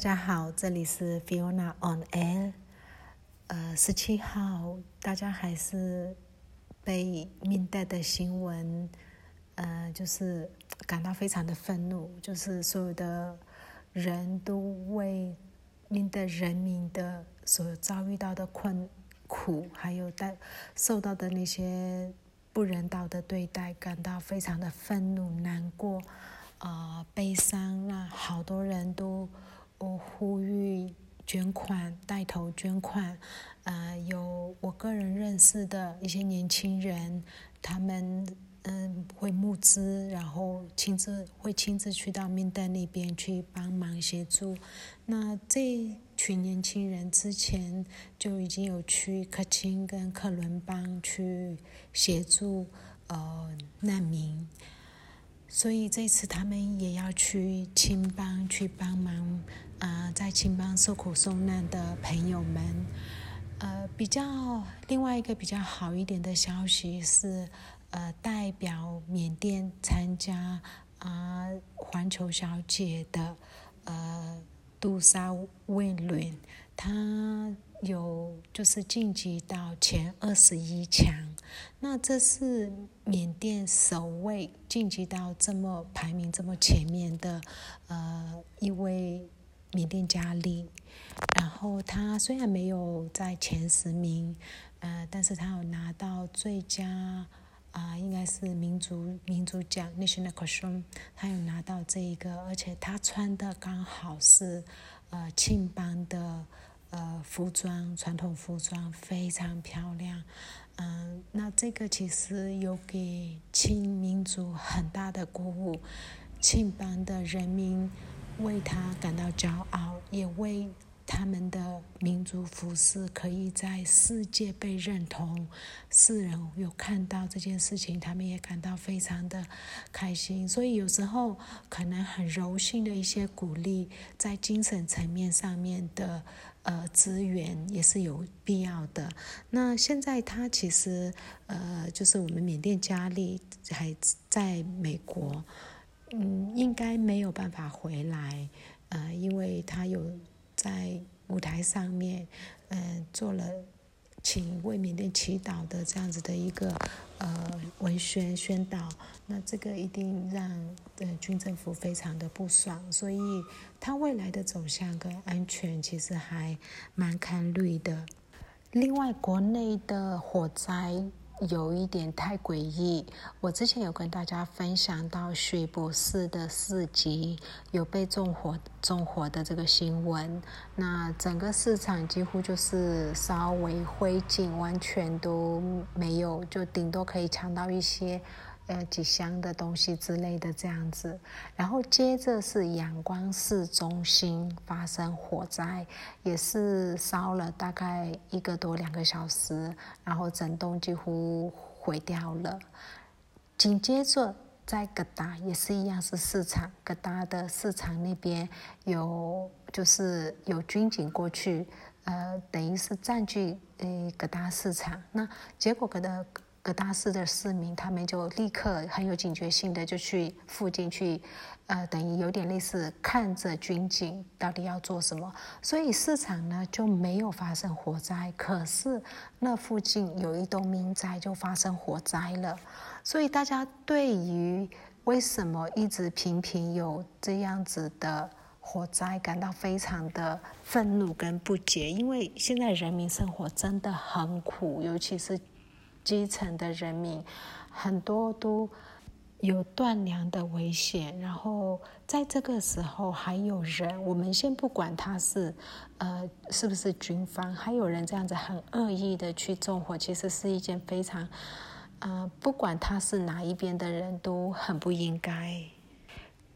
大家好，这里是 Fiona on Air。呃，十七号，大家还是被明代的新闻，呃，就是感到非常的愤怒，就是所有的人都为明的人民的所遭遇到的困苦，还有带受到的那些不人道的对待，感到非常的愤怒、难过，啊，悲伤。那好多人都。我呼吁捐款，带头捐款。呃，有我个人认识的一些年轻人，他们嗯会募资，然后亲自会亲自去到缅甸那边去帮忙协助。那这群年轻人之前就已经有去克钦跟克伦邦去协助呃难民。所以这次他们也要去青帮去帮忙，啊，在青帮受苦受难的朋友们，呃，比较另外一个比较好一点的消息是，呃，代表缅甸参加啊环球小姐的呃杜莎威伦，她有就是晋级到前二十一强。那这是缅甸首位晋级到这么排名这么前面的呃一位缅甸佳丽，然后她虽然没有在前十名，呃，但是她有拿到最佳啊，应该是民族民族奖 National Costume，她有拿到这一个，而且她穿的刚好是呃庆邦的呃服装，传统服装非常漂亮。嗯，那这个其实有给庆民族很大的鼓舞，庆邦的人民为他感到骄傲，也为他们的民族服饰可以在世界被认同，世人有看到这件事情，他们也感到非常的开心。所以有时候可能很柔性的一些鼓励，在精神层面上面的。呃，资源也是有必要的。那现在他其实呃，就是我们缅甸佳丽还在美国，嗯，应该没有办法回来，呃，因为他有在舞台上面，嗯，做了。请为缅甸祈祷的这样子的一个呃文宣宣导，那这个一定让呃军政府非常的不爽，所以他未来的走向跟安全其实还蛮看虑的。另外，国内的火灾。有一点太诡异。我之前有跟大家分享到水博士的四级有被纵火纵火的这个新闻，那整个市场几乎就是稍微灰烬，完全都没有，就顶多可以抢到一些。呃，几箱的东西之类的这样子，然后接着是阳光市中心发生火灾，也是烧了大概一个多两个小时，然后整栋几乎毁掉了。紧接着在格达也是一样是市场，格达的市场那边有就是有军警过去，呃，等于是占据呃格达市场，那结果格达。各大市的市民，他们就立刻很有警觉性的就去附近去，呃，等于有点类似看着军警到底要做什么，所以市场呢就没有发生火灾。可是那附近有一栋民宅就发生火灾了，所以大家对于为什么一直频频有这样子的火灾感到非常的愤怒跟不解，因为现在人民生活真的很苦，尤其是。基层的人民很多都有断粮的危险，然后在这个时候还有人，我们先不管他是呃是不是军方，还有人这样子很恶意的去纵火，其实是一件非常呃不管他是哪一边的人都很不应该。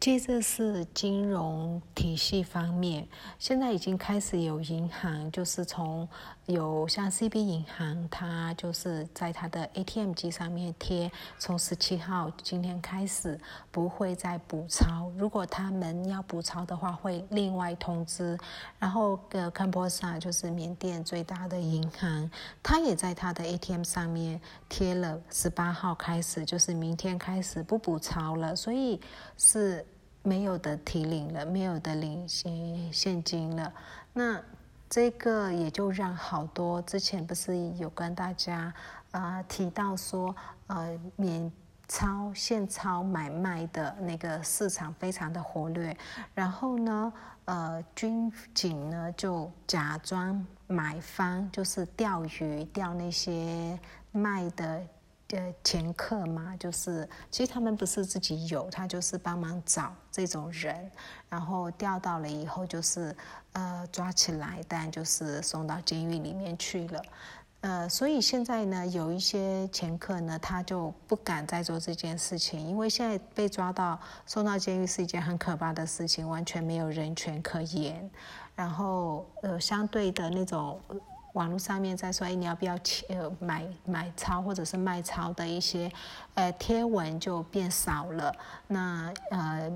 接着是金融体系方面，现在已经开始有银行，就是从有像 CB 银行，它就是在它的 ATM 机上面贴，从十七号今天开始不会再补钞，如果他们要补钞的话，会另外通知。然后的坎波萨就是缅甸最大的银行，它也在它的 ATM 上面贴了十八号开始，就是明天开始不补钞了，所以是。没有的提领了，没有的领现现金了。那这个也就让好多之前不是有跟大家啊提到说，呃，免钞现钞买卖的那个市场非常的活跃。然后呢，呃，军警呢就假装买方，就是钓鱼钓那些卖的。呃，前客嘛，就是其实他们不是自己有，他就是帮忙找这种人，然后钓到了以后就是呃抓起来，但就是送到监狱里面去了。呃，所以现在呢，有一些前客呢，他就不敢再做这件事情，因为现在被抓到送到监狱是一件很可怕的事情，完全没有人权可言。然后呃，相对的那种。网络上面在说，哎，你要不要呃买买超或者是卖超的一些呃贴文就变少了。那呃，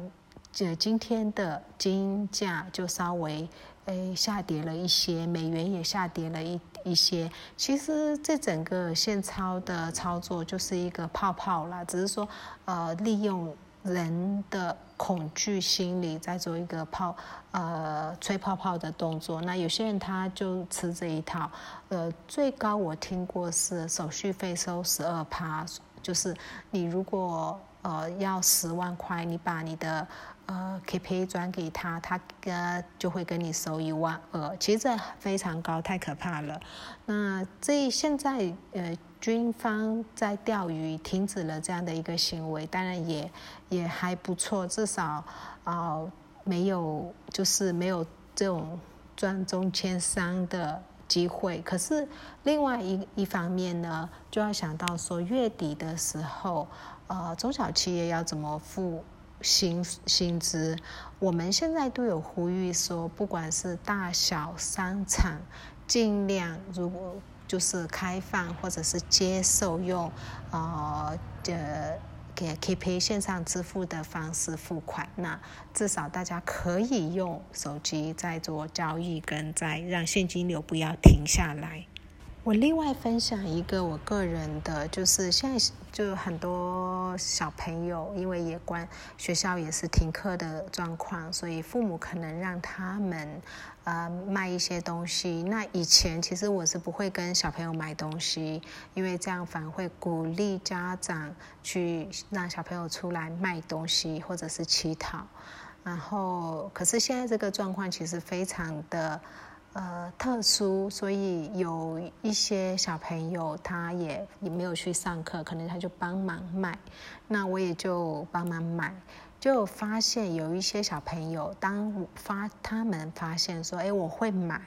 这今天的金价就稍微诶下跌了一些，美元也下跌了一一些。其实这整个现钞的操作就是一个泡泡啦，只是说呃利用。人的恐惧心理在做一个泡呃吹泡泡的动作，那有些人他就吃这一套，呃，最高我听过是手续费收十二趴，就是你如果呃要十万块，你把你的呃 KPI 转给他，他呃就会跟你收一万二，其实这非常高，太可怕了。那这现在呃。军方在钓鱼，停止了这样的一个行为，当然也也还不错，至少啊没有就是没有这种赚中千商的机会。可是另外一一方面呢，就要想到说月底的时候，呃，中小企业要怎么付薪薪资？我们现在都有呼吁说，不管是大小商场，尽量如果。就是开放或者是接受用，呃，的给 K P 线上支付的方式付款，那至少大家可以用手机在做交易，跟在让现金流不要停下来。我另外分享一个我个人的，就是现在就很多小朋友，因为也关学校也是停课的状况，所以父母可能让他们呃卖一些东西。那以前其实我是不会跟小朋友买东西，因为这样反而会鼓励家长去让小朋友出来卖东西或者是乞讨。然后，可是现在这个状况其实非常的。呃，特殊，所以有一些小朋友他也也没有去上课，可能他就帮忙卖，那我也就帮忙买，就发现有一些小朋友，当发他们发现说，哎，我会买。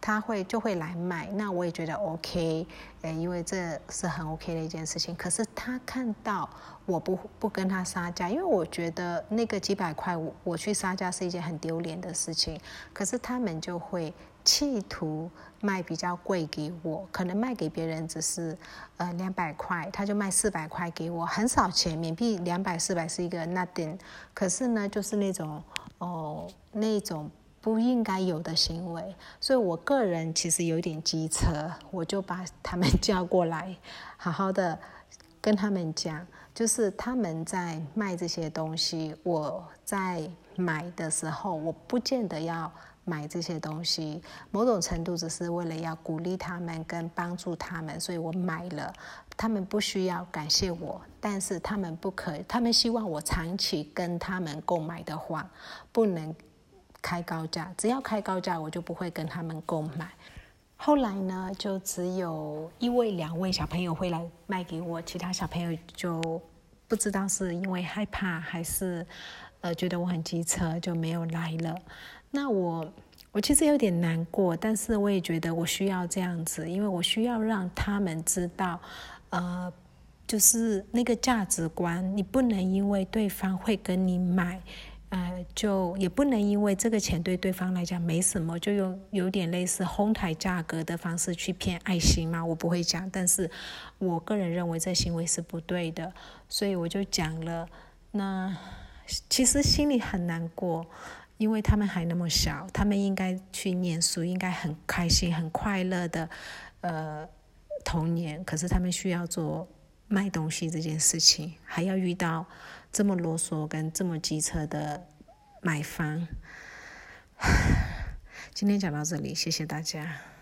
他会就会来买，那我也觉得 OK，诶，因为这是很 OK 的一件事情。可是他看到我不不跟他杀价，因为我觉得那个几百块我我去杀价是一件很丢脸的事情。可是他们就会企图卖比较贵给我，可能卖给别人只是呃两百块，他就卖四百块给我，很少钱，缅币两百四百是一个 nothing。可是呢，就是那种哦那种。不应该有的行为，所以我个人其实有点机车，我就把他们叫过来，好好的跟他们讲，就是他们在卖这些东西，我在买的时候，我不见得要买这些东西，某种程度只是为了要鼓励他们跟帮助他们，所以我买了，他们不需要感谢我，但是他们不可，他们希望我长期跟他们购买的话，不能。开高价，只要开高价，我就不会跟他们购买。后来呢，就只有一位、两位小朋友会来卖给我，其他小朋友就不知道是因为害怕还是呃觉得我很机车，就没有来了。那我我其实有点难过，但是我也觉得我需要这样子，因为我需要让他们知道，呃，就是那个价值观，你不能因为对方会跟你买。呃，就也不能因为这个钱对对方来讲没什么，就用有点类似哄抬价格的方式去骗爱心嘛？我不会讲，但是我个人认为这行为是不对的，所以我就讲了。那其实心里很难过，因为他们还那么小，他们应该去念书，应该很开心、很快乐的呃童年，可是他们需要做卖东西这件事情，还要遇到。这么啰嗦跟这么机车的买方。今天讲到这里，谢谢大家。